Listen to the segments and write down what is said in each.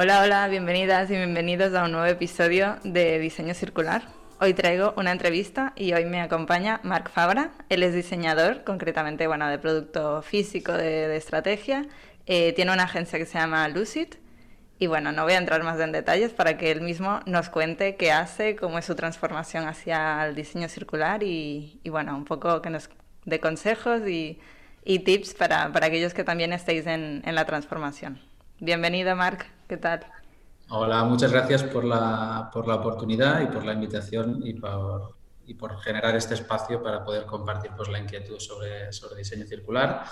Hola, hola, bienvenidas y bienvenidos a un nuevo episodio de Diseño Circular. Hoy traigo una entrevista y hoy me acompaña Marc Fabra. Él es diseñador, concretamente bueno, de producto físico, de, estrategia. Eh, tiene una agencia que se llama Lucid. Y bueno, no voy a entrar más en detalles para que él mismo nos cuente qué hace, cómo es su transformación hacia el diseño circular y, bueno, un poco que nos dé consejos y, tips para, aquellos que también estéis en, en la transformación. Bienvenido, Marc. ¿Qué tal? Hola, muchas gracias por la, por la oportunidad y por la invitación y por, y por generar este espacio para poder compartir pues, la inquietud sobre, sobre diseño circular.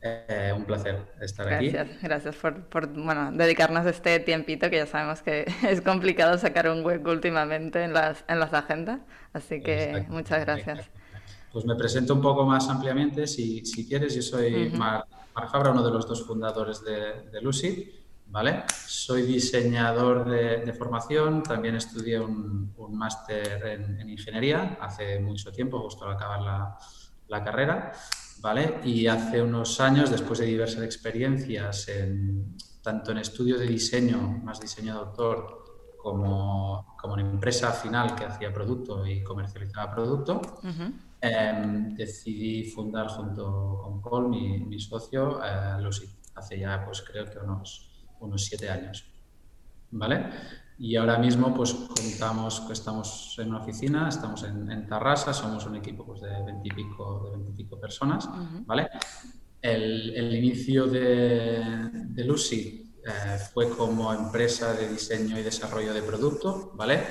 Eh, un placer estar aquí. Gracias, gracias por, por bueno, dedicarnos este tiempito que ya sabemos que es complicado sacar un hueco últimamente en las, en las agendas. Así que muchas gracias. Pues me presento un poco más ampliamente, si, si quieres. Yo soy Mar, Fabra, uno de los dos fundadores de, de Lucid. ¿Vale? Soy diseñador de, formación, también estudié un, máster en, ingeniería hace mucho tiempo, justo al acabar la, carrera, ¿vale? Y hace unos años, después de diversas experiencias, en, tanto en estudios de diseño, más diseño de autor, como, como en empresa final que hacía producto y comercializaba producto, em, decidí fundar junto con Paul, mi, socio, eh, Lucid. Hace ya, pues creo que unos unos siete años. ¿Vale? Y ahora mismo, pues contamos que estamos en una oficina, estamos en, en Tarrasa, somos un equipo pues, de veintipico de 20 personas, ¿vale? El, el, inicio de, de Lucy eh, fue como empresa de diseño y desarrollo de producto, ¿vale?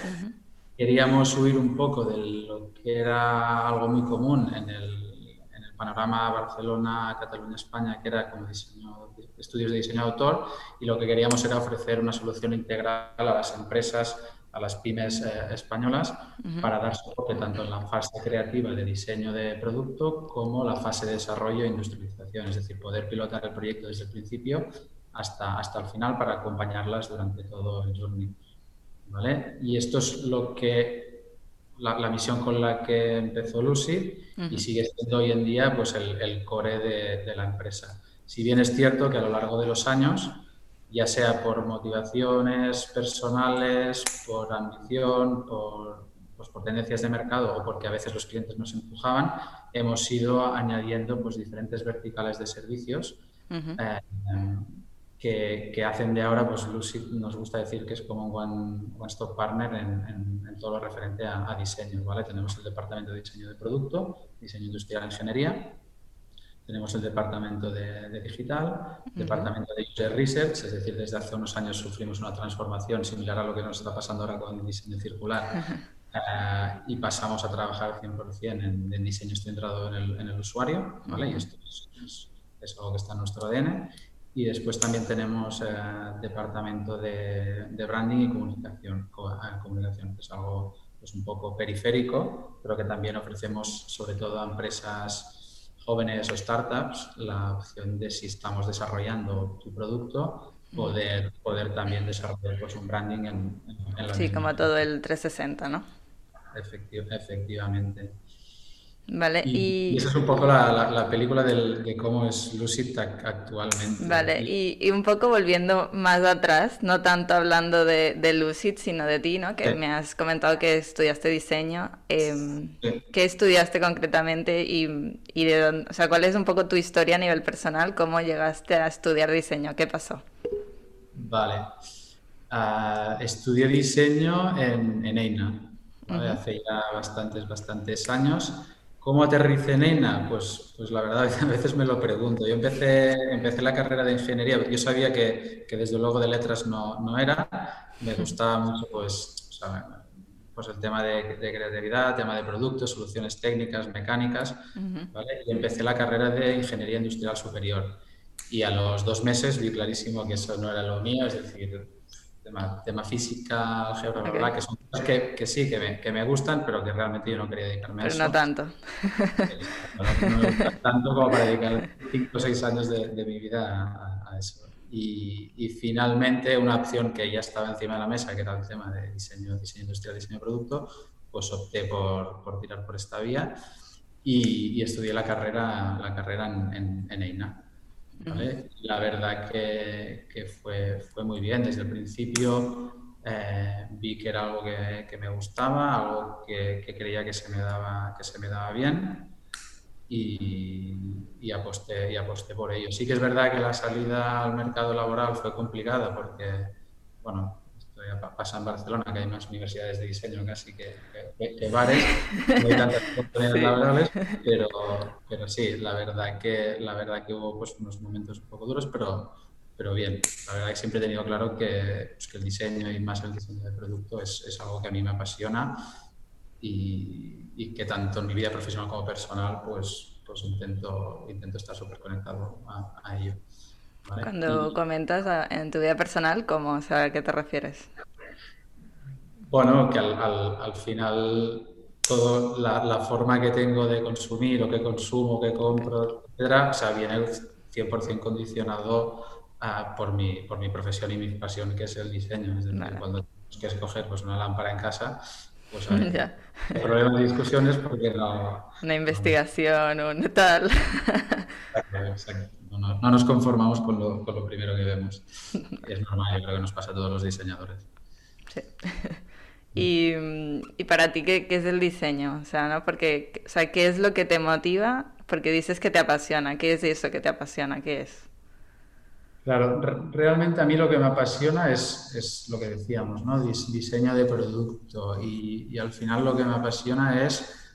Queríamos huir un poco de lo que era algo muy común en el, en el panorama Barcelona, Cataluña, España, que era como diseño estudios de diseño de autor y lo que queríamos era ofrecer una solución integral a las empresas, a las pymes eh, españolas para dar soporte tanto en la fase creativa de diseño de producto como la fase de desarrollo e industrialización, es decir, poder pilotar el proyecto desde el principio hasta, hasta el final para acompañarlas durante todo el journey. ¿vale? Y esto es lo que la, misión con la que empezó Lucy y sigue siendo hoy en día pues, el, el core de, de la empresa. Si bien es cierto que a lo largo de los años, ya sea por motivaciones personales, por ambición, por, pues por tendencias de mercado o porque a veces los clientes nos empujaban, hemos ido añadiendo pues, diferentes verticales de servicios eh, que, hacen de ahora, pues Lucy nos gusta decir que es como un one-stop partner en, todo lo referente a, a diseño. ¿vale? Tenemos el departamento de diseño de producto, diseño industrial e ingeniería, tenemos el departamento de, digital, departamento de user research, es decir, desde hace unos años sufrimos una transformación similar a lo que nos está pasando ahora con el diseño circular eh, y pasamos a trabajar 100% en, en diseño centrado en el, en el usuario, ¿vale? Y esto es, algo que está en nuestro ADN. Y después también tenemos eh, departamento de, de, branding y comunicación, eh, comunicación, que es algo pues, un poco periférico, pero que también ofrecemos sobre todo a empresas jóvenes o startups la opción de si estamos desarrollando tu producto, poder, poder también desarrollar pues, un branding en, en la Sí, como todo el 360, ¿no? efectivamente. Vale, y, esa es un poco la, película de cómo es Lucid actualmente. Vale, y, un poco volviendo más atrás, no tanto hablando de, Lucid, sino de ti, ¿no? Que me has comentado que estudiaste diseño. Em, ¿Qué estudiaste concretamente y, de dónde, o sea, cuál es un poco tu historia a nivel personal? ¿Cómo llegaste a estudiar diseño? ¿Qué pasó? Vale. Ah, estudié diseño en, en EINA, hace ya bastantes, bastantes años. ¿Cómo aterricé en EINA? Pues, pues la verdad, a veces me lo pregunto. Yo empecé, empecé la carrera de ingeniería, yo sabía que, que desde luego de letras no, no era, me gustaba mucho pues, pues el tema de, de, creatividad, tema de productos, soluciones técnicas, mecánicas, ¿vale? y empecé la carrera de ingeniería industrial superior. Y a los dos meses vi clarísimo que eso no era lo mío, es decir, tema, física, álgebra, que son cosas que, sí, que me, que me, gustan, pero que realmente yo no quería dedicarme a eso. Pero no tanto. No, me gusta tanto como para dedicar 5 o 6 años de, de mi vida a, eso. Y, y, finalmente una opción que ya estaba encima de la mesa, que era el tema de diseño, diseño industrial, diseño de producto, pues opté por, por tirar por esta vía y, y, estudié la carrera, la carrera en, en, en EINA. La verdad que, que, fue, fue muy bien. Desde el principio eh, vi que era algo que, que me gustaba, algo que, que, creía que se me daba, que se me daba bien y, y, aposté, y aposté por ello. Sí que es verdad que la salida al mercado laboral fue complicada porque, bueno, pasa en Barcelona, que hay más universidades de diseño casi que, que, bares, no hay tantas oportunidades laborales, pero, pero sí, la verdad que, la verdad que hubo pues, unos momentos un poco duros, pero, pero bien. La verdad que siempre he tenido claro que, pues, que el diseño y más el diseño de producto es, es algo que a mí me apasiona y, y, que tanto en mi vida profesional como personal pues, pues intento, intento estar súper conectado a, a ello. Cuando comentas en tu vida personal, ¿cómo? O sea, ¿a qué te refieres? Bueno, que al, al, final toda la, la, forma que tengo de consumir o que consumo, que compro, etcétera, o sea, viene 100% condicionado uh, por, mi, por mi profesión y mi pasión, que es el diseño. Es decir, vale. cuando tenemos que escoger pues, una lámpara en casa, pues hay ya. problemas de discusiones porque no... Una investigación, no, un tal... Exacto, exacto no, no nos conformamos con lo, con lo, primero que vemos. Es normal, yo creo que nos pasa a todos los diseñadores. Sí. Y, y para ti, ¿qué, ¿qué, es el diseño? O sea, ¿no? Porque, o sea, ¿qué es lo que te motiva? Porque dices que te apasiona. ¿Qué es eso que te apasiona? ¿Qué es? Claro, realmente a mí lo que me apasiona es, es lo que decíamos, ¿no? Diseño de producto. Y, y al final lo que me apasiona es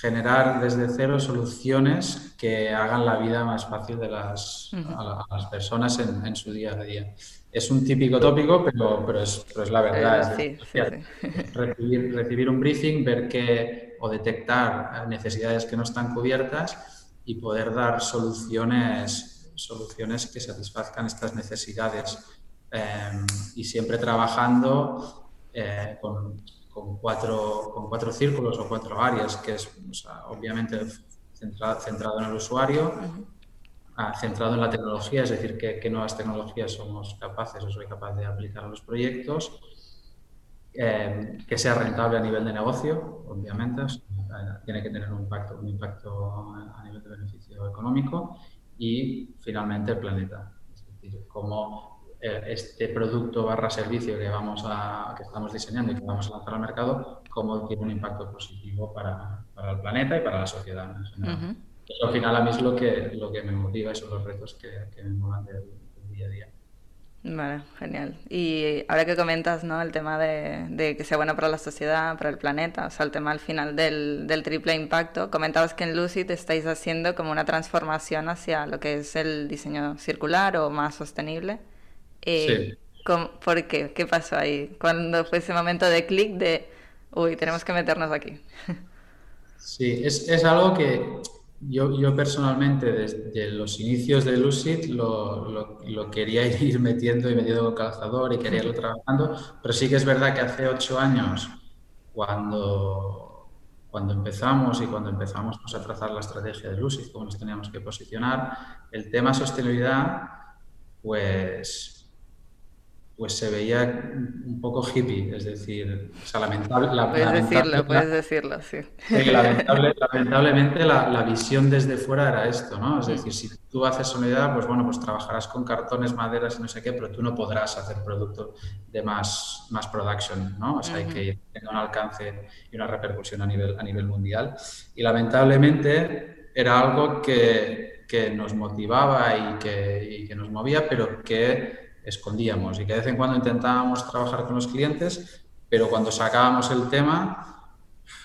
generar desde cero soluciones que hagan la vida más fácil de las, a, las personas en, en, su día a día. Es un típico tópico, pero, pero, es, pero es la verdad. Sí, es, sí, sí. Recibir, recibir, un briefing, ver que o detectar necesidades que no están cubiertas y poder dar soluciones, soluciones que satisfazcan estas necesidades. Eh, y siempre trabajando eh, con con cuatro, con cuatro círculos o cuatro áreas, que es o sea, obviamente centrado, centrado, en el usuario, uh, centrado en la tecnología, es decir, qué, qué, nuevas tecnologías somos capaces o soy capaz de aplicar a los proyectos, eh, que sea rentable a nivel de negocio, obviamente, o sea, tiene que tener un impacto, un impacto a nivel de beneficio económico y finalmente el planeta, es decir, cómo este producto barra servicio que, vamos a, que estamos diseñando y que vamos a lanzar al mercado, cómo tiene un impacto positivo para, para el planeta y para la sociedad en general. Uh -huh. Al final a mí es lo que, lo que me motiva y son los retos que, que me molan del, del día a día. Vale, genial. Y ahora que comentas ¿no? el tema de, de, que sea bueno para la sociedad, para el planeta, o sea, el tema al final del, del, triple impacto, comentabas que en Lucid estáis haciendo como una transformación hacia lo que es el diseño circular o más sostenible. Eh, sí. ¿Por qué? ¿Qué pasó ahí? ¿Cuándo fue ese momento de clic de, uy, tenemos que meternos aquí? Sí, es, es algo que yo, yo, personalmente desde los inicios de Lucid lo, lo, lo, quería ir metiendo y metiendo con calzador y quería irlo trabajando, pero sí que es verdad que hace ocho años, cuando, cuando empezamos y cuando empezamos pues, a trazar la estrategia de Lucid, cómo nos teníamos que posicionar, el tema sostenibilidad, pues pues se veía un poco hippie, es decir, o sea, lamentable... La, puedes lamentable, decirlo, puedes decirlo, sí. sí lamentable, lamentablemente la, la, visión desde fuera era esto, ¿no? Es decir, si tú haces soledad, pues bueno, pues trabajarás con cartones, maderas y no sé qué, pero tú no podrás hacer producto de más, más production, ¿no? O sea, uh -huh. hay que tener un alcance y una repercusión a nivel, a nivel mundial. Y lamentablemente era algo que, que nos motivaba y que, y que nos movía, pero que escondíamos y que de vez en cuando intentábamos trabajar con los clientes, pero cuando sacábamos el tema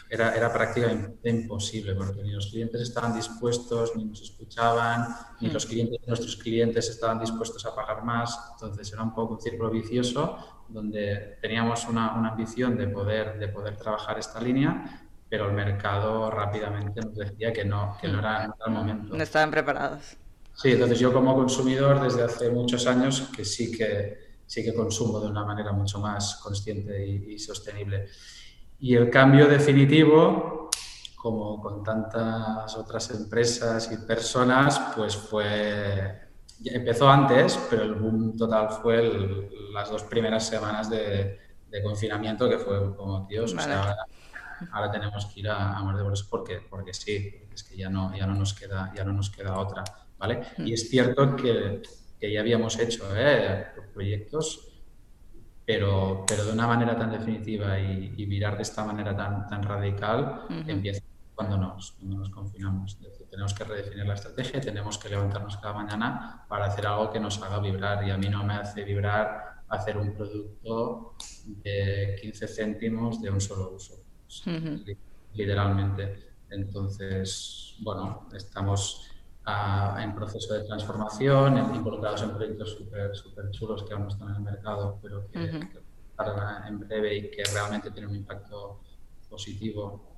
era, era prácticamente imposible porque ni los clientes estaban dispuestos, ni nos escuchaban, ni los clientes nuestros clientes estaban dispuestos a pagar más. Entonces era un poco un círculo vicioso donde teníamos una, una ambición de poder, de poder trabajar esta línea, pero el mercado rápidamente nos decía que no, que no era, no era el momento. No estaban preparados. Sí, entonces yo como consumidor desde hace muchos años que sí que, sí que consumo de una manera mucho más consciente y, sostenible. Y el cambio definitivo, como con tantas otras empresas y personas, pues fue empezó antes, pero el boom total fue las dos primeras semanas de, confinamiento, que fue como, Dios, o sea, ahora, tenemos que ir a, a de porque, porque sí, es que ya no, ya, no nos queda, ya no nos queda otra, ¿vale? Y es cierto que, que ya habíamos hecho ¿eh? proyectos, pero, pero de una manera tan definitiva y, y virar de esta manera tan, tan radical, empieza cuando nos, cuando nos confinamos. tenemos que redefinir la estrategia, tenemos que levantarnos cada mañana para hacer algo que nos haga vibrar. Y a mí no me hace vibrar hacer un producto de 15 céntimos de un solo uso, literalmente. Entonces, bueno, estamos en proceso de transformación, involucrados en proyectos súper super chulos que aún no están en el mercado, pero que, uh en breve y que realmente tienen un impacto positivo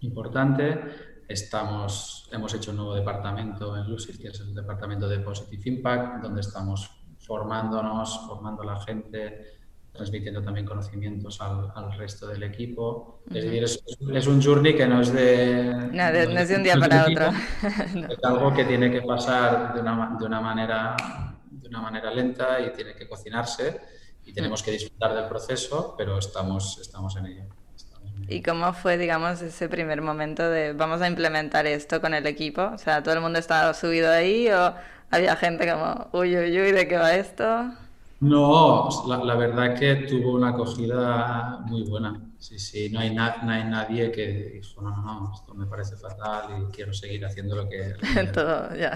importante. Estamos, hemos hecho un nuevo departamento en Lucid, que es el departamento de Positive Impact, donde estamos formándonos, formando a la gente, transmitiendo también conocimientos al, resto del equipo. Es decir, es, un journey que no es de... No, es de un día para otro. Es algo que tiene que pasar de una, de una, manera, de una manera lenta y tiene que cocinarse y tenemos que disfrutar del proceso, pero estamos, estamos en ello. ¿Y cómo fue, digamos, ese primer momento de vamos a implementar esto con el equipo? O sea, ¿todo el mundo estaba subido ahí o había gente como, uy, uy, uy, ¿de qué va esto? No, la, verdad que tuvo una acogida muy buena. Sí, sí, no hay, no hay nadie que dijo, no, no, no, esto me parece fatal y quiero seguir haciendo lo que... Todo, ya.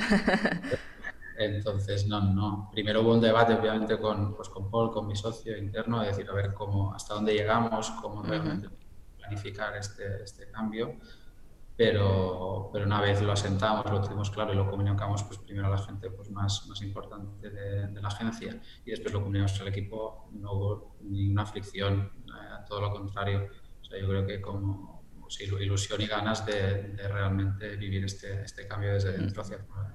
Entonces, no, no. Primero hubo un debate, obviamente, con, pues, con Paul, con mi socio interno, de decir, a ver, cómo, hasta dónde llegamos, cómo realmente planificar este, este cambio, pero, pero, una vez lo asentamos, lo tenemos claro y lo comunicamos pues primero a la gente pues más, más importante de, la agencia y después lo comunicamos al equipo, no hubo ninguna fricción, eh, todo lo contrario. O sea, yo creo que como pues, ilusión y ganas de, de, realmente vivir este, este cambio desde dentro hacia afuera.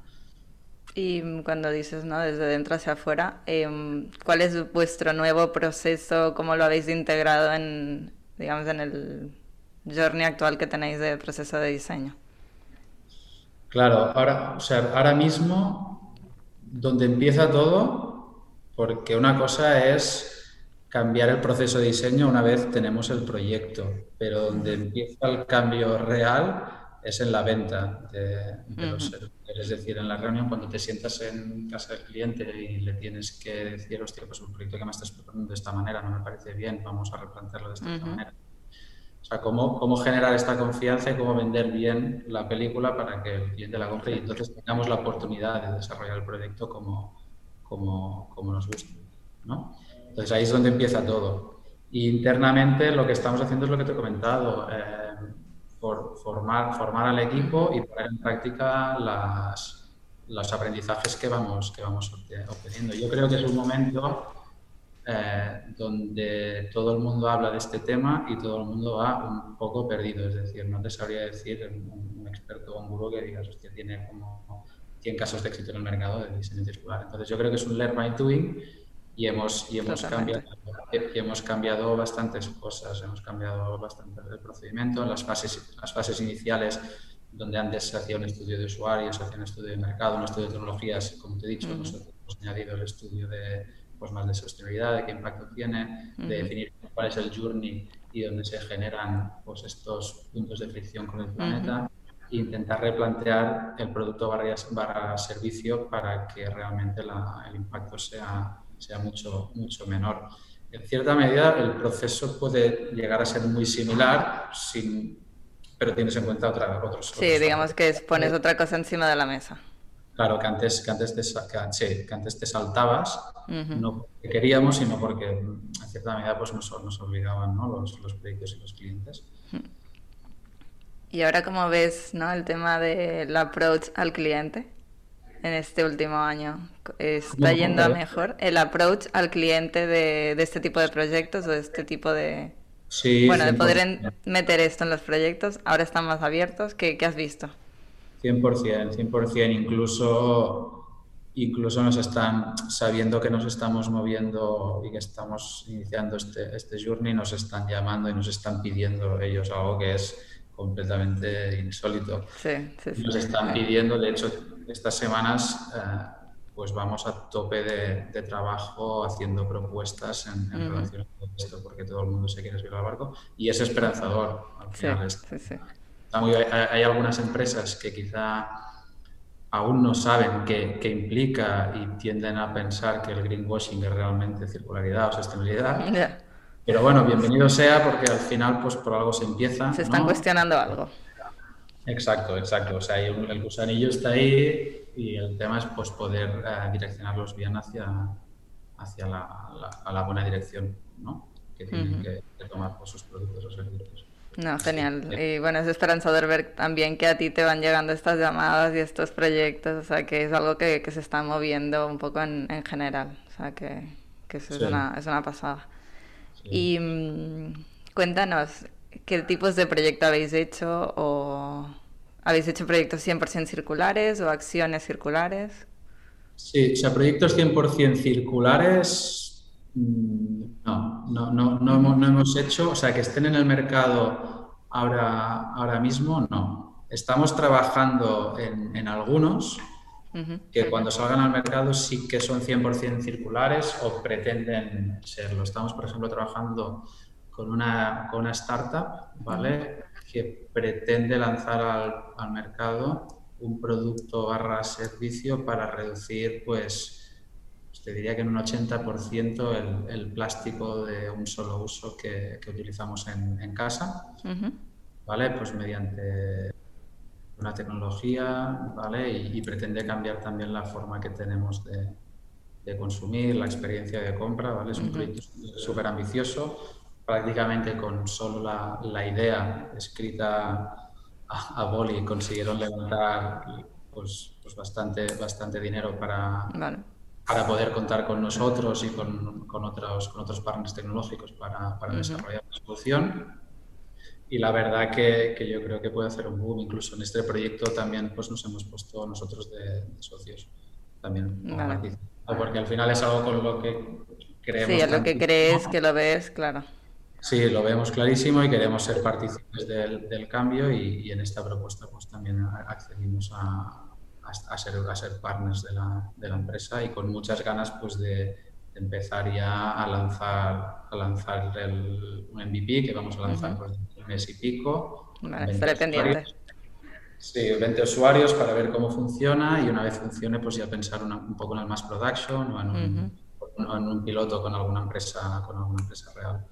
Y cuando dices, ¿no? Desde dentro hacia afuera, em, ¿cuál es vuestro nuevo proceso? ¿Cómo lo habéis integrado en, digamos, en el journey actual que tenéis de proceso de diseño? Claro, ahora, o sea, ahora mismo, donde empieza todo, porque una cosa es cambiar el proceso de diseño una vez tenemos el proyecto, pero donde empieza el cambio real es en la venta de, los servicios. Es decir, en la reunión, cuando te sientas en casa del cliente y le tienes que decir, hostia, pues un proyecto que me estás proponiendo de esta manera no me parece bien, vamos a replantearlo de esta manera. O sea, cómo, cómo generar esta confianza y cómo vender bien la película para que el cliente la compre y entonces tengamos la oportunidad de desarrollar el proyecto como, como, como nos gusta. ¿no? Entonces ahí es donde empieza todo. Y internamente lo que estamos haciendo es lo que te he comentado. Eh, formar, formar al equipo y poner en práctica las, los aprendizajes que vamos, que vamos obteniendo. Yo creo que es un momento eh, donde todo el mundo habla de este tema y todo el mundo va un poco perdido. Es decir, no te sabría decir un, experto o un gurú que digas, hostia, tiene como 100 casos de éxito en el mercado de diseño circular. Entonces yo creo que es un learn by doing y hemos, y hemos, cambiado, y hemos cambiado bastantes cosas, hemos cambiado bastante el procedimiento, las fases, las fases iniciales donde antes se hacía un estudio de usuarios, se hacía un estudio de mercado, un estudio de tecnologías, como te he dicho, nosotros hemos añadido el estudio de, pues, más de sostenibilidad, de qué impacto tiene, de definir cuál es el journey y dónde se generan pues, estos puntos de fricción con el planeta e intentar replantear el producto barra, barra servicio para que realmente la, el impacto sea sea mucho, mucho menor. En cierta medida, el proceso puede llegar a ser muy similar, sin, pero tienes en cuenta otra, otros. Sí, digamos que pones otra cosa encima de la mesa. Claro, que antes, que antes, te, que, que antes te saltabas, no porque queríamos, sino porque en cierta medida pues, nos, nos obligaban ¿no? los, los proyectos y los clientes. Y ahora, ¿cómo ves ¿no? el tema del approach al cliente? en este último año? ¿Está yendo a mejor el approach al cliente de, este tipo de proyectos o de este tipo de... Sí, bueno, de poder meter esto en los proyectos, ahora están más abiertos. ¿Qué, qué has visto? 100%, 100%. Incluso incluso nos están, sabiendo que nos estamos moviendo y que estamos iniciando este, este journey, nos están llamando y nos están pidiendo ellos algo que es completamente insólito. Sí, sí, sí. Nos están pidiendo, de hecho, estas semanas eh, pues vamos a tope de, trabajo haciendo propuestas en, relación con esto, porque todo el mundo se quiere subir al barco y es esperanzador. Al final sí, sí, hay, algunas empresas que quizá aún no saben qué, qué, implica y tienden a pensar que el greenwashing es realmente circularidad o sostenibilidad. Pero bueno, bienvenido sea porque al final pues por algo se empieza. Se están cuestionando algo. Exacto, exacto. O sea, el gusanillo está ahí y el tema es pues poder eh, direccionarlos bien hacia, hacia la, a la buena dirección ¿no? que tienen que, tomar por sus productos o servicios. No, genial. Y bueno, es esperanzador ver también que a ti te van llegando estas llamadas y estos proyectos, o sea, que es algo que, que se está moviendo un poco en, en general, o sea, que, que eso es, una, es una pasada. Y mm, cuéntanos, ¿qué tipos de proyecto habéis hecho o habéis hecho proyectos 100% circulares o acciones circulares? Sí, o sea, proyectos 100% circulares no, no, no, no, hemos, no hemos hecho, o sea, que estén en el mercado ahora, ahora mismo, no. Estamos trabajando en, en algunos que cuando salgan al mercado sí que son 100% circulares o pretenden serlo. Estamos, por ejemplo, trabajando con una, con una startup, ¿vale? Que pretende lanzar al, al, mercado un producto barra servicio para reducir, pues te diría que en un 80% el, el, plástico de un solo uso que, que utilizamos en, en casa, ¿vale? Pues mediante una tecnología, ¿vale? Y, pretende cambiar también la forma que tenemos de, de consumir, la experiencia de compra, ¿vale? Es un proyecto súper ambicioso, prácticamente con solo la, la idea escrita a, a, Boli consiguieron levantar pues, pues bastante, bastante dinero para, para poder contar con nosotros y con, con, otros, con otros partners tecnológicos para, para desarrollar la solución y la verdad que, que, yo creo que puede hacer un boom. Incluso en este proyecto también pues, nos hemos puesto nosotros de, socios también. Porque al final es algo con lo que creemos. Sí, es lo que crees, que lo ves, claro. Sí, lo vemos clarísimo y queremos ser partícipes del, del cambio y, y, en esta propuesta pues también accedimos a, a, ser, a ser partners de la, de la empresa y con muchas ganas pues de empezar ya a lanzar, a lanzar el, un MVP que vamos a lanzar uh -huh. pues, un mes y pico. Vale, estaré pendiente. Sí, 20 usuarios para ver cómo funciona y una vez funcione pues ya pensar una, un poco en el mass production o en un, uh -huh. en un piloto con alguna empresa, con alguna empresa real.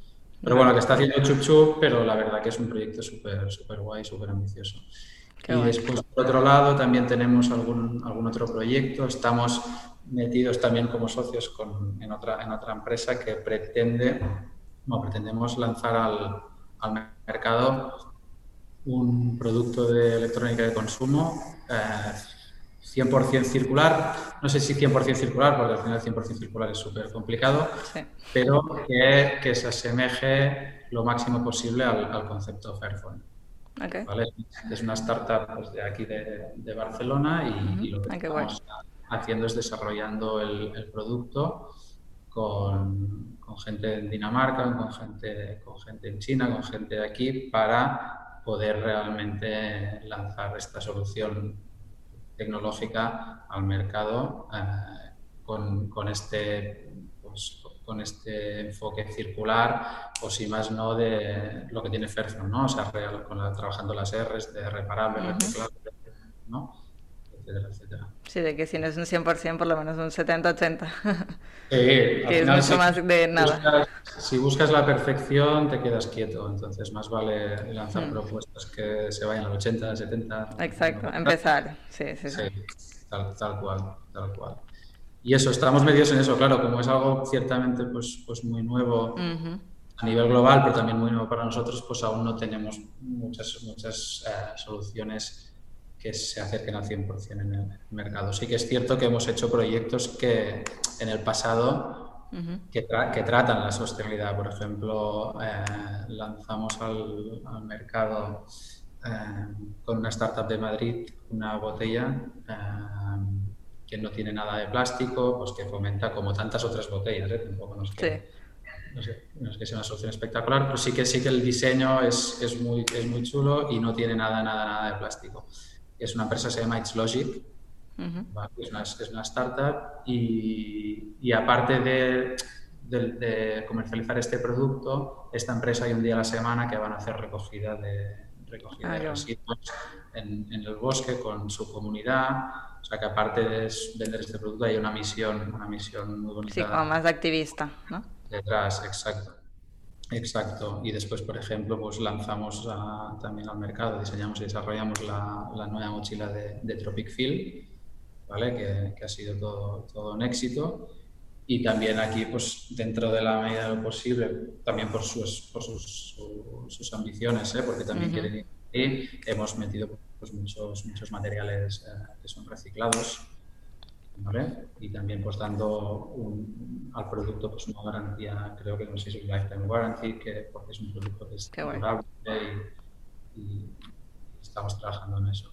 Pero bueno, que está haciendo chup chup, pero la verdad que es un proyecto súper super guay, súper ambicioso. Qué y después, por otro lado, también tenemos algún, algún otro proyecto. Estamos metidos también como socios con, en, otra, en otra empresa que pretende, no, pretendemos lanzar al, al mercado un producto de electrónica de consumo eh, 100% circular. No sé si 100% circular, porque al final 100% circular es súper complicado, sí. pero que, que, se asemeje lo máximo posible al, al concepto Fairphone. Okay. ¿Vale? Es una startup pues, de aquí de, de Barcelona y, uh -huh. y, lo que okay, estamos haciendo es desarrollando el, el producto con, con, gente en Dinamarca, con gente, con gente en China, con gente de aquí, para poder realmente lanzar esta solución tecnológica al mercado eh, con, con, este, con este enfoque circular o si más no de lo que tiene Fairphone, ¿no? O sea, real, con la, trabajando las R's de reparable, uh -huh. reciclable, ¿no? etcétera, etcétera. Sí, de que si no es un 100%, por lo menos un 70-80. Sí, que es mucho si más de nada. Buscas, si buscas la perfección, te quedas quieto. Entonces, más vale lanzar mm. propuestas que se vayan al 80, 70. Exacto, empezar. Sí, sí, sí. sí tal, tal, cual, tal cual. Y eso, estamos medios en eso, claro, como es algo ciertamente pues, pues muy nuevo. Uh -huh a nivel global, pero también muy nuevo para nosotros, pues aún no tenemos muchas, muchas uh, soluciones que se acerquen al 100% en el mercado. Sí que es cierto que hemos hecho proyectos que en el pasado uh -huh. que, tra que, tratan la sostenibilidad. Por ejemplo, eh, lanzamos al, al mercado eh, con una startup de Madrid una botella eh, que no tiene nada de plástico, pues que fomenta como tantas otras botellas, ¿eh? tampoco nos que, no, sé, no es que sea una solución espectacular, pero sí que sí que el diseño es, es, muy, es muy chulo y no tiene nada, nada, nada de plástico. Es una empresa que se llama It's Logic, es, una, es, una, startup y, y aparte de, de, comercializar este producto, esta empresa hay un día a la semana que van a hacer recogida de, recogida de residuos en, en, el bosque con su comunidad. O sea que aparte de vender este producto hay una misión, una misión muy bonita. Sí, como más activista, ¿no? Detrás, exacto. Exacto. Y después, por ejemplo, pues lanzamos también al mercado, diseñamos y desarrollamos la, la nueva mochila de, de Tropic Field, ¿vale? Que, que, ha sido todo, todo un éxito. Y también aquí, pues dentro de la medida de lo posible, también por sus, por sus, sus, ambiciones, ¿eh? porque también quieren ir. Y hemos metido pues, muchos, muchos materiales eh, que son reciclados y también pues dando al producto pues una garantía, creo que no sé si es lifetime warranty, que porque es un producto que es durable y, estamos trabajando en eso.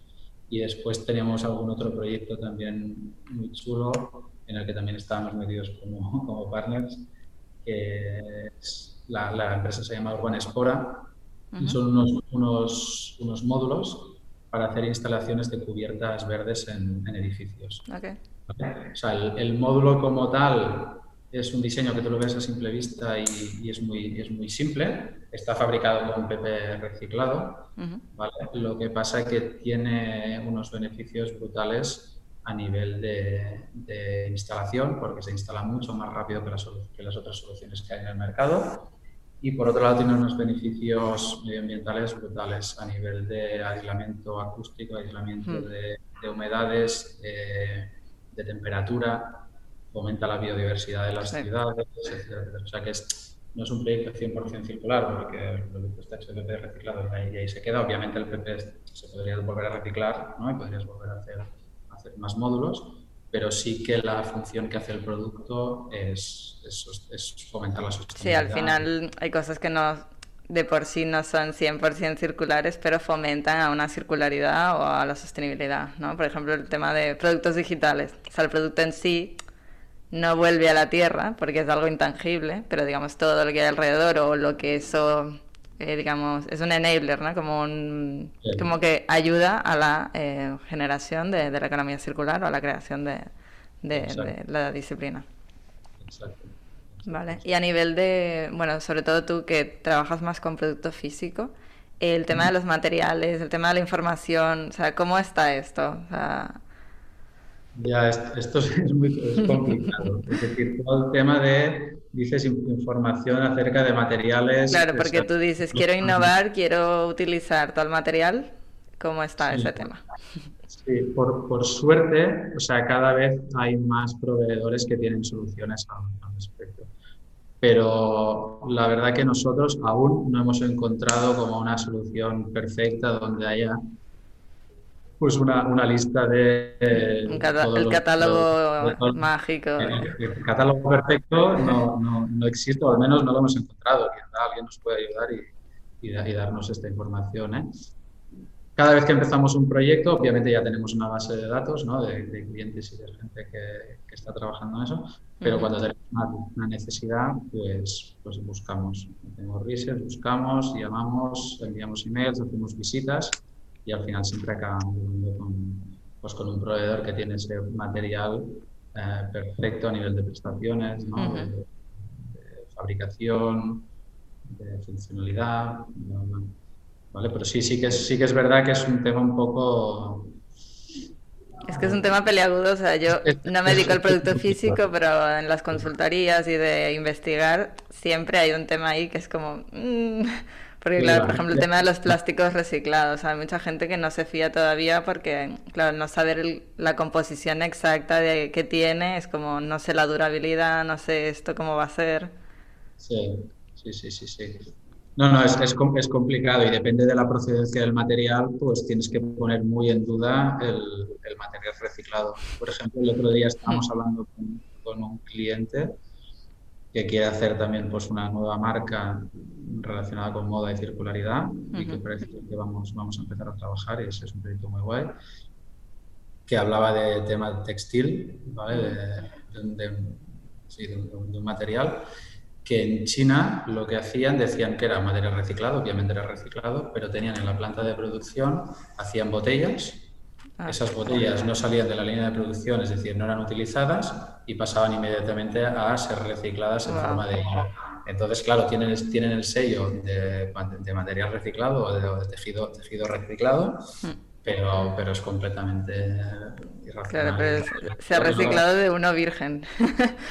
Y después tenemos algún otro proyecto también muy chulo en el que también estamos metidos como, como partners, que es la, la empresa se llama Urban Espora y son unos, unos, unos, módulos para hacer instalaciones de cubiertas verdes en, en edificios. Okay. O sea, el, módulo como tal es un diseño que tú lo ves a simple vista y, es, muy, es muy simple. Está fabricado con PP reciclado. Lo que pasa es que tiene unos beneficios brutales a nivel de, instalación, porque se instala mucho más rápido que las, que las, otras soluciones que hay en el mercado. Y por otro lado tiene unos beneficios medioambientales brutales a nivel de aislamiento acústico, aislamiento de, de, humedades, de temperatura, fomenta la biodiversidad de las ciudades, etc. O sea que no es un proyecto 100% circular, porque el producto está hecho de PP reciclado y ahí, se queda. Obviamente el PP se podría volver a reciclar ¿no? y podrías volver a hacer más módulos, pero sí que la función que hace el producto es, es, fomentar la sostenibilidad. Sí, al final hay cosas que no de por sí no son 100% circulares, pero fomentan a una circularidad o a la sostenibilidad, ¿no? Por ejemplo, el tema de productos digitales. O sea, el producto en sí no vuelve a la tierra porque es algo intangible, pero digamos todo lo que hay alrededor o lo que eso, eh, digamos, es un enabler, ¿no? Como, un, como que ayuda a la eh, generación de, de, la economía circular o a la creación de, de, de la disciplina. Exacto. Vale, y a nivel de, bueno, sobre todo tú que trabajas más con producto físico, el tema de los materiales, el tema de la información, o sea, ¿cómo está esto? Ya, esto es muy complicado. es decir, todo el tema de, dices, información acerca de materiales. Claro, porque tú dices, quiero innovar, quiero utilizar el material. ¿Cómo está ese tema? Sí, por, por, suerte, o sea, cada vez hay más proveedores que tienen soluciones al respecto pero la verdad que nosotros aún no hemos encontrado como una solución perfecta donde haya pues una, una lista de... el catálogo mágico. El, catálogo perfecto no, no, no, existe, o al menos no lo hemos encontrado. Quizá alguien nos puede ayudar y, y, y darnos esta información. ¿eh? Cada vez que empezamos un proyecto, obviamente ya tenemos una base de datos ¿no? de, de, clientes y de gente que, que, está trabajando en eso, pero cuando tenemos una, necesidad, pues, pues buscamos. Tenemos research, buscamos, llamamos, enviamos emails, hacemos visitas y al final siempre acabamos con, pues, con un proveedor que tiene ese material eh, perfecto a nivel de prestaciones, ¿no? de, de, fabricación, de funcionalidad. ¿no? Pero sí, sí que, es, sí que es verdad que es un tema un poco... Es que es un tema peleagudo, o sea, yo no me dedico al producto físico, pero en las consultorías y de investigar siempre hay un tema ahí que es como... Mmm, porque, claro, por ejemplo, el tema de los plásticos reciclados. Hay mucha gente que no se fía todavía porque, claro, no saber la composición exacta de que tiene es como no sé la durabilidad, no sé esto cómo va a ser. Sí, sí, sí, sí. sí. No, no, es, es, es, complicado y depende de la procedencia del material, pues tienes que poner muy en duda el, el material reciclado. Por ejemplo, el otro día estábamos hablando con, con, un cliente que quiere hacer también pues, una nueva marca relacionada con moda y circularidad y que parece que vamos, vamos a empezar a trabajar y ese es un proyecto muy guay. que hablaba de tema textil, ¿vale? de, un material que en China lo que hacían, decían que era material reciclado, obviamente era reciclado, pero tenían en la planta de producción, hacían botellas, ah. esas botellas no salían de la línea de producción, es decir, no eran utilizadas y pasaban inmediatamente a ser recicladas en forma de Entonces, claro, tienen, tienen el sello de, material reciclado o de, tejido, tejido reciclado, hmm pero, pero es completamente irracional. Claro, pero se ha reciclado de uno virgen.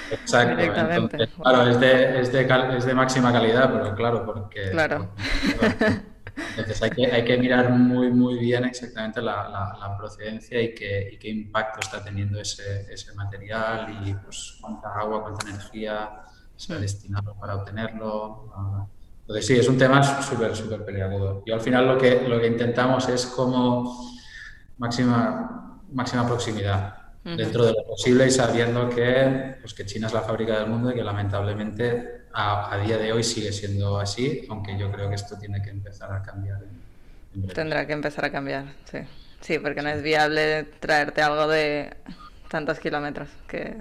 Exacto. Entonces, claro, es de, es, de, es de, máxima calidad, pero claro, porque... Claro. entonces hay que, hay que mirar muy, muy bien exactamente la, la, procedencia y qué, y qué, impacto está teniendo ese, ese material y pues, cuánta agua, cuánta energía se ha destinado para obtenerlo. Entonces sí, es un tema súper, súper peliagudo. Y al final lo que, lo que intentamos es como máxima, máxima proximidad dentro de lo posible y sabiendo que, pues, que China es la fábrica del mundo y que lamentablemente a, día de hoy sigue siendo así, aunque yo creo que esto tiene que empezar a cambiar. Tendrá que empezar a cambiar, sí. Sí, porque no es viable traerte algo de tantos kilómetros que,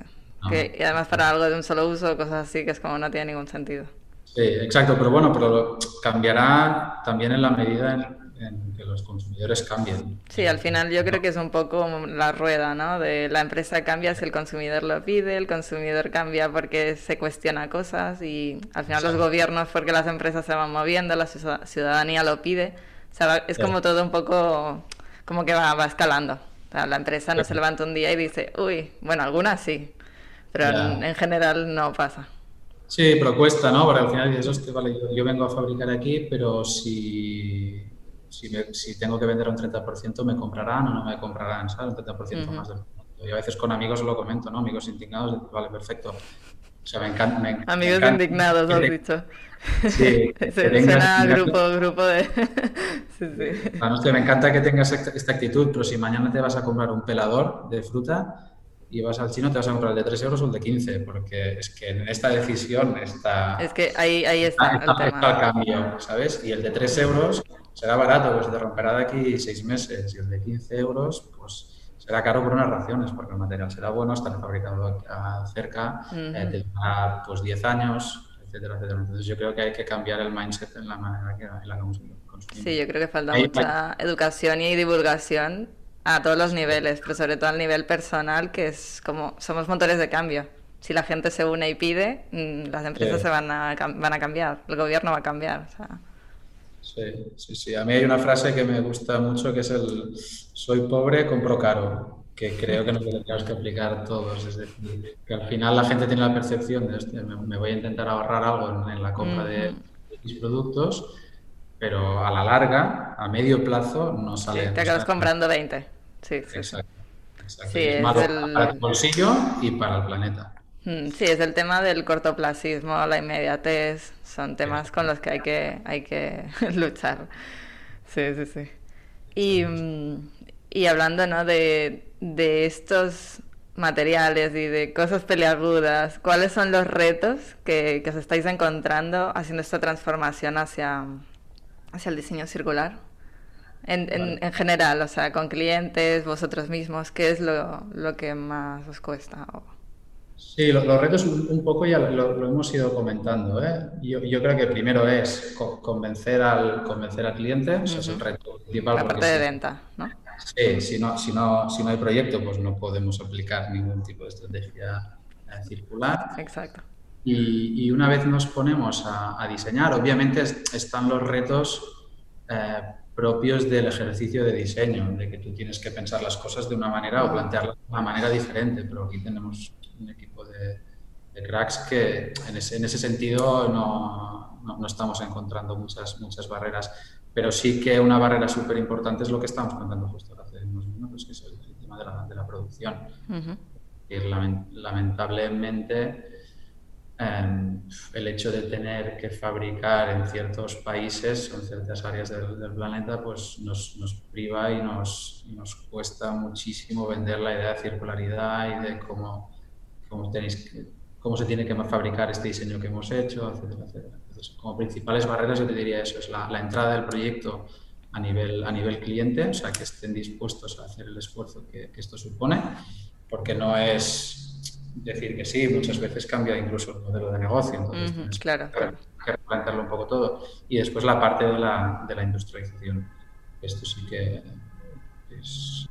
que, y además para algo de un solo uso, cosas así, que es como no tiene ningún sentido. Sí, exacto, pero bueno, pero cambiará también en la medida en, que los consumidores cambien. Sí, al final yo creo que es un poco la rueda, ¿no? De la empresa cambia si el consumidor lo pide, el consumidor cambia porque se cuestiona cosas y al final los gobiernos porque las empresas se van moviendo, la ciudadanía lo pide. O sea, es como todo un poco, como que va, va escalando. O sea, la empresa no se levanta un día y dice, uy, bueno, algunas sí, pero en general no pasa. Sí, pero cuesta, ¿no? Porque al final dices, vale, yo, vengo a fabricar aquí, pero si, si, tengo que vender un 30%, ¿me comprarán o no me comprarán? ¿Sabes? Un 30% más del Y a veces con amigos lo comento, ¿no? Amigos indignados, vale, perfecto. O sea, me encanta. amigos indignados, has dicho. Sí, suena grupo, grupo de. sí, sí. me encanta que tengas esta actitud, pero si mañana te vas a comprar un pelador de fruta, y vas al chino, te vas a comprar el de 3 euros o el de 15, porque es que en esta decisión está... Es que ahí, ahí está, el, tema. el cambio, ¿sabes? Y el de 3 euros será barato, pues te romperá de aquí 6 meses, y el de 15 euros, pues será caro por unas raciones, porque el material será bueno, estará fabricado cerca, eh, te durará pues 10 años, etcétera, etcétera. Entonces yo creo que hay que cambiar el mindset en la manera que, en la consumimos. Sí, yo creo que falta mucha educación y divulgación a todos los niveles, pero sobre todo al nivel personal, que es como somos motores de cambio. Si la gente se une y pide, mm, las empresas se van a, van a cambiar, el gobierno va a cambiar. Sí, sí, sí. A mí hay una frase que me gusta mucho que es el soy pobre, compro caro, que creo que nos tendríamos que aplicar todos. Es decir, que al final la gente tiene la percepción de, me, voy a intentar ahorrar algo en, la compra de mis productos, pero a la larga, a medio plazo, no sale. te acabas comprando 20. Sí, sí. Exacto. Sí, es para el bolsillo y para el planeta. Mm, sí, es el tema del cortoplacismo, la inmediatez, son temas con los que hay que, hay que luchar. Sí, sí, sí. Y, mm, y hablando ¿no? de, de estos materiales y de cosas peleagudas, ¿cuáles son los retos que, que os estáis encontrando haciendo esta transformación hacia, hacia el diseño circular? En, en, general, o sea, con clientes, vosotros mismos, ¿qué es lo, lo que más os cuesta? Sí, los, retos un, poco ya lo, hemos ido comentando. ¿eh? Yo, yo, creo que primero es convencer al, convencer al cliente, eso es el reto principal. La parte de venta, ¿no? Sí, si no, si, no, si no hay proyecto, pues no podemos aplicar ningún tipo de estrategia circular. Exacto. Y, y, una vez nos ponemos a, a diseñar, obviamente están los retos eh, propios del ejercicio de diseño, de que tú tienes que pensar las cosas de una manera o plantearlas de una manera diferente, pero aquí tenemos un equipo de, cracks que en ese, en ese sentido no, no, estamos encontrando muchas, muchas barreras, pero sí que una barrera súper importante es lo que estamos contando justo hace unos minutos, que es el, tema de la, de la producción. y lamentablemente Em, el hecho de tener que fabricar en ciertos países o en ciertas áreas del, planeta pues nos, nos, priva y nos, nos cuesta muchísimo vender la idea de circularidad y de cómo, cómo, tenéis cómo se tiene que fabricar este diseño que hemos hecho, etcétera, etcétera. Entonces, como principales barreras yo te diría eso, es la, la entrada del proyecto a nivel, a nivel cliente, o sea, que estén dispuestos a hacer el esfuerzo que, esto supone, porque no es decir que sí, muchas veces cambia incluso el modelo de negocio, entonces claro, claro. que replantearlo un poco todo. Y después la parte de la, de la industrialización. Esto sí que es,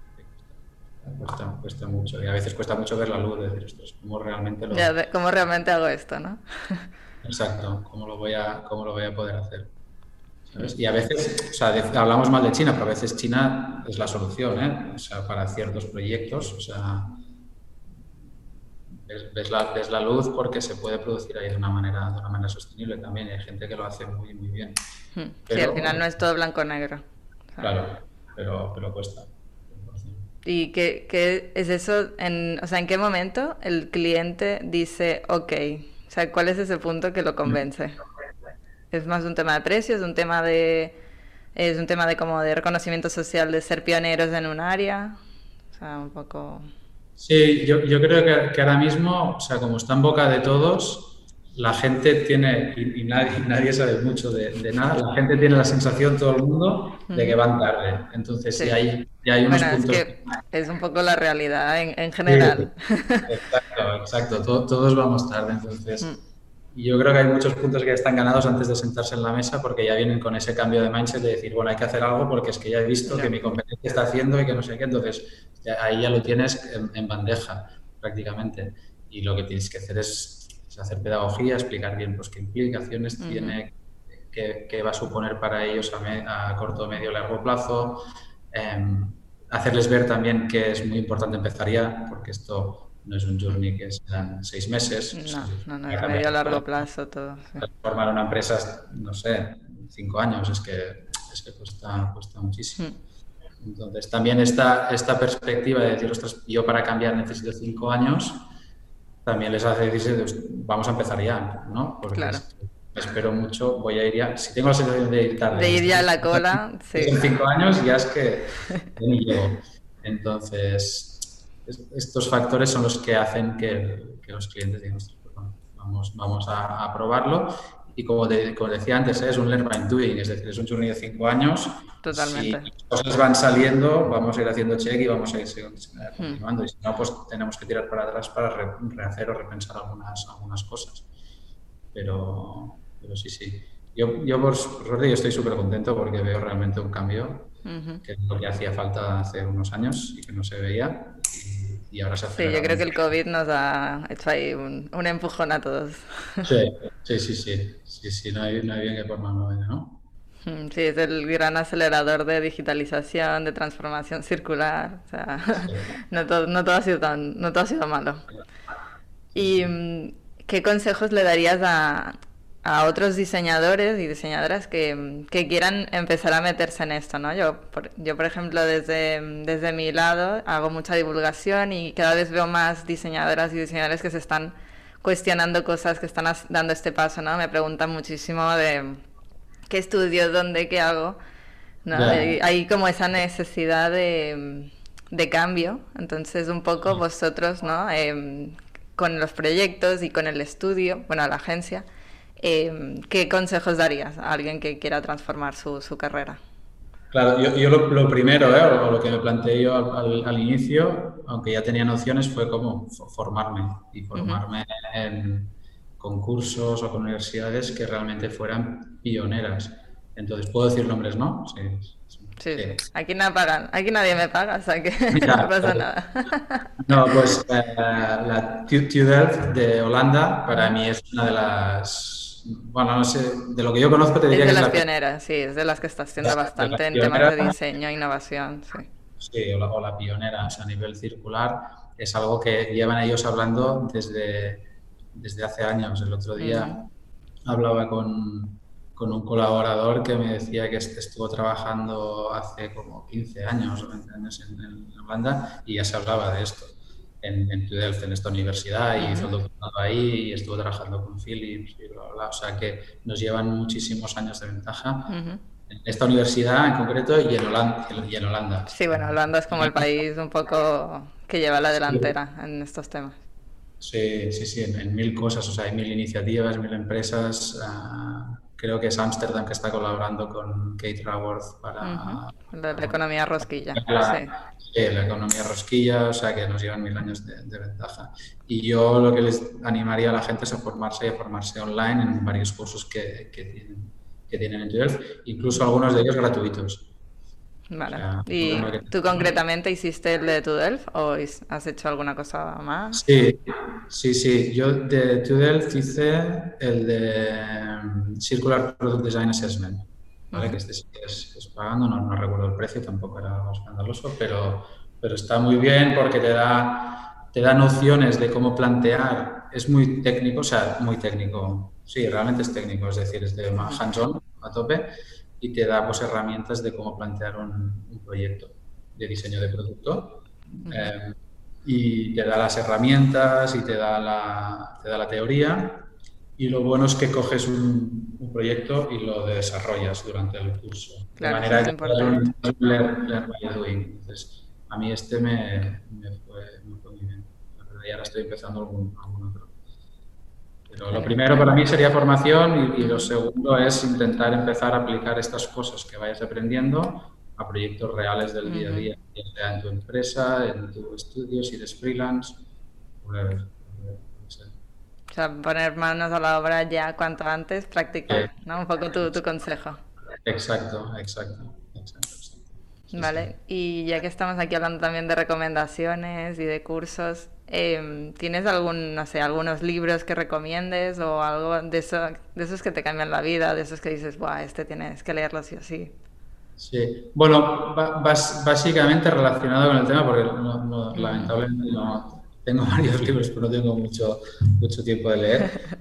cuesta, cuesta, mucho y a veces cuesta mucho ver la luz, de decir, esto ¿cómo realmente lo... ¿Cómo realmente hago esto, no? Exacto, ¿cómo lo voy a, cómo lo voy a poder hacer? Y a veces, o sea, hablamos mal de China, pero a veces China es la solución, ¿eh? O sea, para ciertos proyectos, o sea, ves, la, ves, la, luz porque se puede producir ahí de una manera, de una manera sostenible también. Hay gente que lo hace muy, muy bien. Hmm. sí, al final no es todo blanco-negro. Claro, pero, pero cuesta. ¿Y qué, qué, es eso? En, o sea, ¿en qué momento el cliente dice, ok? O sea, ¿cuál es ese punto que lo convence? ¿Es más un tema de precios, un tema de... Es un tema de como de reconocimiento social de ser pioneros en un área. O sea, un poco... Sí, yo, yo creo que, que, ahora mismo, o sea, como está en boca de todos, la gente tiene, y, nadie, nadie, sabe mucho de, nada, la gente tiene la sensación, todo el mundo, de que van tarde. Entonces, sí. hay, hay unos puntos... Es, que es un poco la realidad en, en general. Sí, exacto, exacto. todos vamos tarde. Entonces, yo creo que hay muchos puntos que están ganados antes de sentarse en la mesa porque ya vienen con ese cambio de mindset de decir, bueno, hay que hacer algo porque es que ya he visto que mi competencia está haciendo y que no sé qué. Entonces, ahí ya lo tienes en, en bandeja prácticamente. Y lo que tienes que hacer es hacer pedagogía, explicar bien pues, qué implicaciones tiene, qué, va a suponer para ellos a, corto, medio, largo plazo, em, hacerles ver también que es muy importante empezar ya, porque esto no es un journey que sean seis meses. No, no, no, es medio, largo plazo todo. Formar una empresa, no sé, cinco años, es que, es que cuesta, cuesta muchísimo. Entonces, también esta, esta perspectiva de decir, ostras, yo para cambiar necesito cinco años, también les hace decirse, vamos a empezar ya, ¿no? Porque claro. espero mucho, voy a ir ya. Si tengo la sensación de ir tarde. De ir ya a la cola, sí. En cinco años ya es que ni llego. Entonces, estos factores son los que hacen que, que los clientes digan, pues vamos, vamos a, a probarlo y como, como, decía antes, ¿eh? es un learn by doing, es decir, es un journey de cinco años. Totalmente. Si las cosas van saliendo, vamos a ir haciendo check y vamos a ir hmm. continuando. Y si no, pues tenemos que tirar para atrás para rehacer o repensar algunas, algunas cosas. Pero, pero sí, sí. Yo, yo por suerte, estoy súper contento porque veo realmente un cambio, que es lo que hacía falta hace unos años y que no se veía. Y, ahora se hace. Sí, yo creo que el COVID nos ha hecho ahí un, un empujón a todos. Sí, sí, sí, sí. Sí, sí, no hay, no hay bien que por más no venga, ¿no? Mm, sí, es el gran acelerador de digitalización, de transformación circular. O sea, sí. no, todo, no, todo ha sido tan, no todo ha sido malo. ¿Y mm, qué consejos le darías a, a otros diseñadores y diseñadoras que, que, quieran empezar a meterse en esto, ¿no? Yo, por, yo, por ejemplo, desde, desde mi lado hago mucha divulgación y cada vez veo más diseñadoras y diseñadores que se están cuestionando cosas que están dando este paso, ¿no? Me preguntan muchísimo de qué estudio, dónde, qué hago. ¿no? Hay, hay, como esa necesidad de, de, cambio. Entonces, un poco vosotros, ¿no? Eh, con los proyectos y con el estudio, bueno, la agencia, eh, ¿qué consejos darías a alguien que quiera transformar su, su carrera? Claro, yo, yo lo, lo, primero, ¿eh? o lo que me planteé yo al, al, inicio, aunque ya tenía nociones, fue como formarme y formarme uh -huh. en concursos o con universidades que realmente fueran pioneras. Entonces, ¿puedo decir nombres, no? Sí. Sí, sí. aquí no pagan, aquí nadie me paga, o sea que no pasa nada. No, pues eh, la TU Delft de Holanda para mí es una de las bueno, no sé, de lo que yo conozco te diría es de que las es la pioneras, sí, es de las que está haciendo bastante en temas de diseño e innovación, sí. Sí, o la, o la pionera, o sea, a nivel circular, es algo que llevan ellos hablando desde, desde hace años. El otro día uh -huh. hablaba con, con, un colaborador que me decía que estuvo trabajando hace como 15 años o 20 años en, en Holanda y ya se hablaba de esto en, en Delft, en esta universidad, y hizo el doctorado ahí y estuvo trabajando con Philips y bla, bla, bla. O sea que nos llevan muchísimos años de ventaja. Uh -huh. En esta universidad en concreto y en, Holanda, y en Holanda. Sí, bueno, Holanda es como el país un poco que lleva la delantera sí. en estos temas. Sí, sí, sí, en, en, mil cosas, o sea, hay mil iniciativas, mil empresas. Uh, creo que es Amsterdam que está colaborando con Kate Raworth para... la, economía rosquilla. sí. la economía rosquilla, o sea que nos llevan mil años de, ventaja. Y yo lo que les animaría a la gente es a formarse y a formarse online en varios cursos que, que tienen, que tienen en incluso algunos de ellos gratuitos. Vale. ¿Y tú concretamente hiciste el de Tudelf o has hecho alguna cosa más? Sí, sí, sí. Yo de Tudelf hice el de mm, Circular Product Design Assessment, ¿vale? Que este sí es, pagando, no, no, recuerdo el precio, tampoco era escandaloso, pero, pero está muy bien porque te da, te da nociones de cómo plantear. Es muy técnico, o sea, muy técnico. Sí, realmente es técnico, es decir, es de hands-on a tope y te da pues, herramientas de cómo plantear un, proyecto de diseño de producto. Eh, y te da las herramientas y te da la, te da la teoría. Y lo bueno es que coges un, proyecto y lo desarrollas durante el curso. de manera que un learn, by doing. Entonces, a mí este me, me, fue, muy bien. y ahora estoy empezando algún, algún otro. Pero lo primero para mí sería formación y, lo segundo es intentar empezar a aplicar estas cosas que vayas aprendiendo a proyectos reales del día a día, ya sea en tu empresa, en tu estudio, si eres freelance, o sea, poner manos a la obra ya cuanto antes, practicar, ¿no? Un poco tu, tu consejo. Exacto, exacto, exacto. Vale, y ya que estamos aquí hablando también de recomendaciones y de cursos, Em, ¿Tienes algún, no sé, algunos libros que recomiendes o algo de, eso, de esos que te cambian la vida, de esos que dices, Buah, este tienes que leerlo sí o sí? Sí, bueno, básicamente relacionado con el tema, porque no, lamentablemente no tengo varios libros, pero no tengo mucho, mucho tiempo de leer.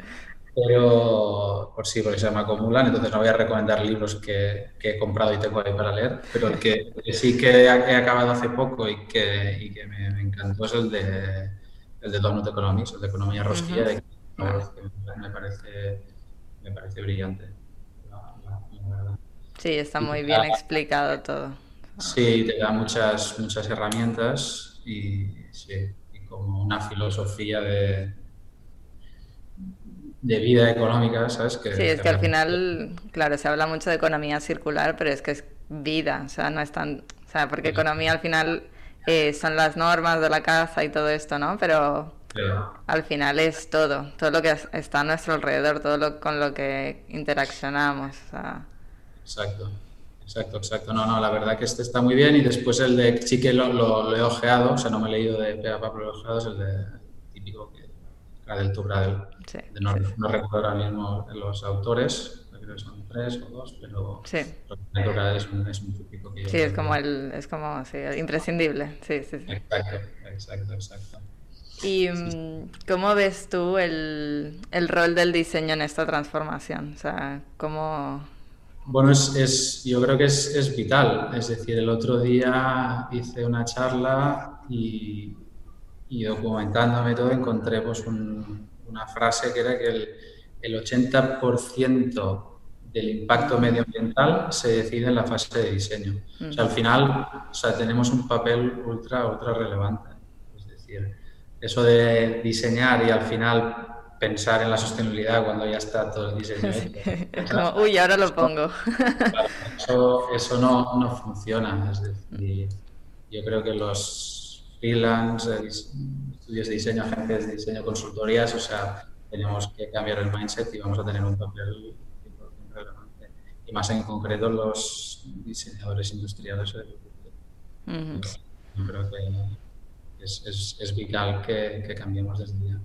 Pero, por sí, porque se me acumulan, entonces no voy a recomendar libros que, que he comprado y tengo ahí para leer, pero el que, sí que he, acabado hace poco y que, y que me, encantó es el de, el de Donut Economics, el de Economía Rosquilla, de, me, parece, me parece brillante. sí, está muy bien explicado todo. Sí, te da muchas, muchas herramientas y, sí, y como una filosofía de de vida económica, ¿sabes? Que, sí, es que al final, claro, se habla mucho de economía circular, pero es que es vida, o sea, no es tan... O sea, porque economía al final eh, son las normas de la casa y todo esto, ¿no? Pero al final es todo, todo lo que está a nuestro alrededor, todo lo con lo que interaccionamos. Exacto, exacto, exacto. No, no, la verdad que este está muy bien y después el de, sí que lo, lo, he ojeado, o sea, no me he leído de Pega pero lo he ojeado, es el de típico que del Tubradel. Sí, no, no, recuerdo ahora mismo los autores, creo que son tres o dos, pero sí. el es un, es un típico que Sí, es como, el, es como sí, imprescindible. Sí, sí, sí. Exacto, exacto, exacto. ¿Y mm, cómo ves tú el, el, rol del diseño en esta transformación? O sea, ¿cómo...? Bueno, es, es, yo creo que es, es vital. Es decir, el otro día hice una charla y, y documentándome todo encontré pues, una frase que era que el, el 80% del impacto medioambiental se decide en la fase de diseño. O sea, al final o sea, tenemos un papel ultra, ultra relevante. Es decir, eso de diseñar y al final pensar en la sostenibilidad cuando ya está todo el diseño hecho. uy, ahora lo pongo. eso, eso no, no, funciona. Es decir, yo creo que los freelance, estudios de diseño, agencias de diseño, consultorías, o sea, tenemos que cambiar el mindset y vamos a tener un papel. Y más en concreto los diseñadores industriales. Yo creo que es, es, es vital que, que, cambiemos desde ya.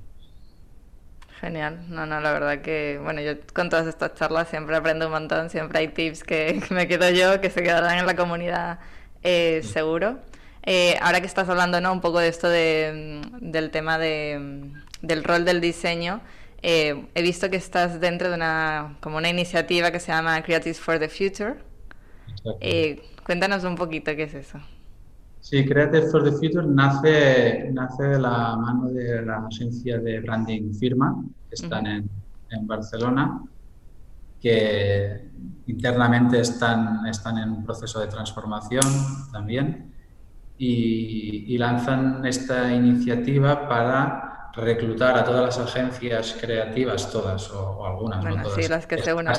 Genial, no, no, la verdad que, bueno, yo con todas estas charlas siempre aprendo un montón, siempre hay tips que, me quedo yo, que se quedarán en la comunidad eh, seguro. Eh, ahora que estás hablando ¿no? un poco de esto de, mm, del tema de, mm, del rol del diseño, eh, he visto que estás dentro de una, como una iniciativa que se llama Creatives for the Future. Eh, cuéntanos un poquito qué es eso. Sí, Creative for the Future nace, nace de la mano de la agencia de branding Firma, que están en, en, Barcelona, que internamente están, están en un proceso de transformación también y, lanzan esta iniciativa para reclutar a todas las agencias creativas, todas o, algunas, bueno, no todas. Sí, las que se unen.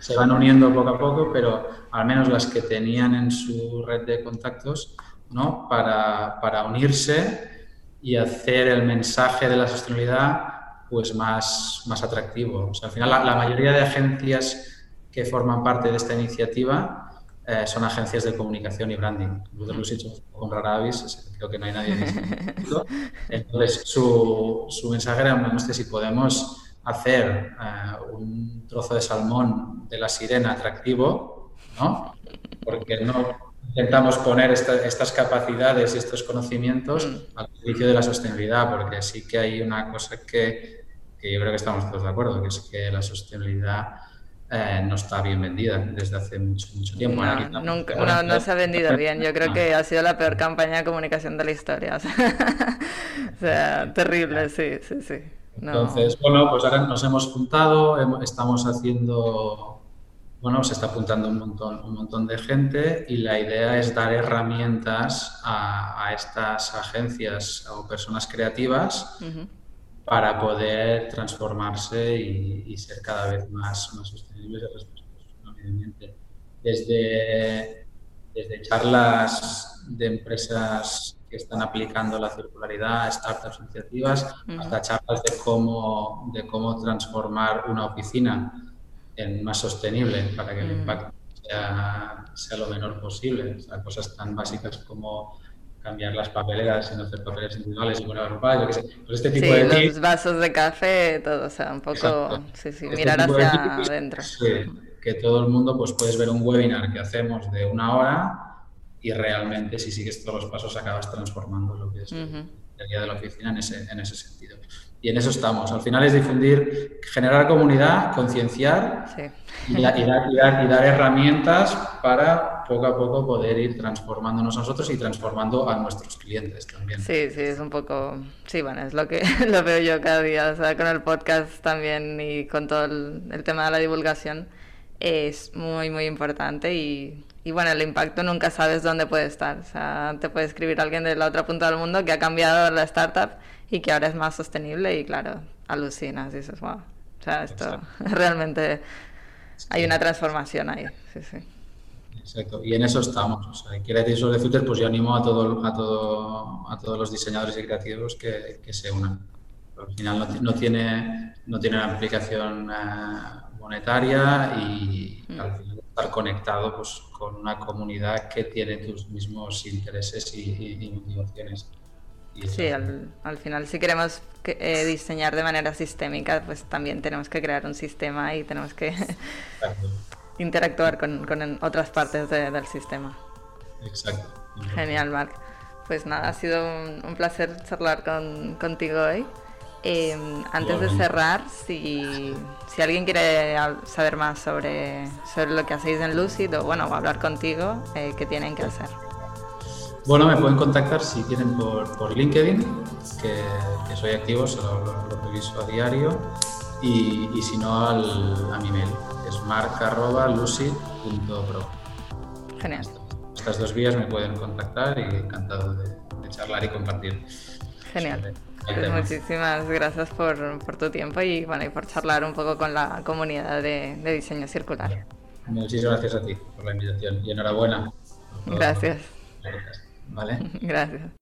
Se van uniendo poco a poco, pero al menos las que tenían en su red de contactos, ¿no? Para, para unirse y hacer el mensaje de la sostenibilidad pues más, más atractivo. O sea, al final la, la mayoría de agencias que forman parte de esta iniciativa eh, son agencias de comunicación y branding. Nosotros lo hecho con rara avis, creo que no hay nadie distinto. Entonces, su, su mensaje era, no sé si podemos hacer uh, un trozo de salmón de la sirena atractivo, ¿no? Porque no intentamos poner esta, estas capacidades y estos conocimientos mm. al servicio de la sostenibilidad, porque sí que hay una cosa que, que yo creo que estamos todos de acuerdo, que es que la sostenibilidad eh, no está bien vendida desde hace mucho, mucho tiempo. No, nunca, no, no, se ha vendido bien. Yo creo que ha sido la peor campaña de comunicación de la historia. O sea, terrible, sí, sí, sí. Entonces, bueno, pues ahora nos hemos juntado, estamos haciendo, bueno, se está apuntando un montón, un montón de gente y la idea es dar herramientas a, a estas agencias o personas creativas para poder transformarse y, ser cada vez más, más sostenibles y respetuosos con el medio ambiente. Desde, desde charlas de empresas que están aplicando la circularidad, startups, iniciativas, hasta charlas de cómo, de cómo transformar una oficina en más sostenible para que el impacto sea, sea lo menor posible. O sea, cosas tan básicas como cambiar las papeleras y no hacer papeles individuales y poner ropa, yo qué sé. Pues este tipo sí, de los vasos de café, todo, o sea, un poco, sí, sí, este mirar hacia adentro. Sí, que todo el mundo, pues puedes ver un webinar que hacemos de una hora y realmente si sigues todos los pasos acabas transformando lo que es el día de la oficina en ese, en ese sentido. Y en eso estamos. Al final es difundir, generar comunidad, concienciar y, dar, y, dar, herramientas para poco a poco poder ir transformándonos nosotros y transformando a nuestros clientes también. Sí, sí, es un poco, sí, bueno, es lo que lo veo yo cada día, o sea, con el podcast también y con todo el, tema de la divulgación es muy, muy importante y, y, bueno, el impacto nunca sabes dónde puede estar. O sea, te puede escribir alguien de la otra punta del mundo que ha cambiado la startup y que ahora es más sostenible y claro, alucinas, dices, wow, o sea, esto realmente hay una transformación ahí, sí, sí. Exacto, y en eso estamos. O sea, quiere decir sobre Twitter, pues yo animo a, todo, a, todo, a todos los diseñadores y creativos que, que se unan. al final no, no, tiene, no tiene una aplicación eh, monetaria y mm. al final estar conectado pues, con una comunidad que tiene tus mismos intereses y, y motivaciones. Sí, al, al, final si queremos eh, diseñar de manera sistémica, pues también tenemos que crear un sistema y tenemos que interactuar con, con, otras partes del sistema. Exacto. Genial, Marc. Pues nada, ha sido un, placer charlar con, contigo hoy. Em, antes de cerrar, si, si, alguien quiere saber más sobre, sobre lo que hacéis en Lucid o bueno, hablar contigo, eh, ¿qué tienen que hacer? Bueno, me pueden contactar si quieren por, por LinkedIn, que, que, soy activo, se lo, lo, reviso a diario, y, y, si no al, a mi mail, que es marc.lucid.pro. Genial. Estas dos vías me pueden contactar y encantado de, de charlar y compartir. Genial. Pues muchísimas gracias por, por, tu tiempo y, bueno, y por charlar un poco con la comunidad de, de diseño circular. Muchísimas gracias a ti por la invitación y enhorabuena. Gracias. ¿vale? Gracias.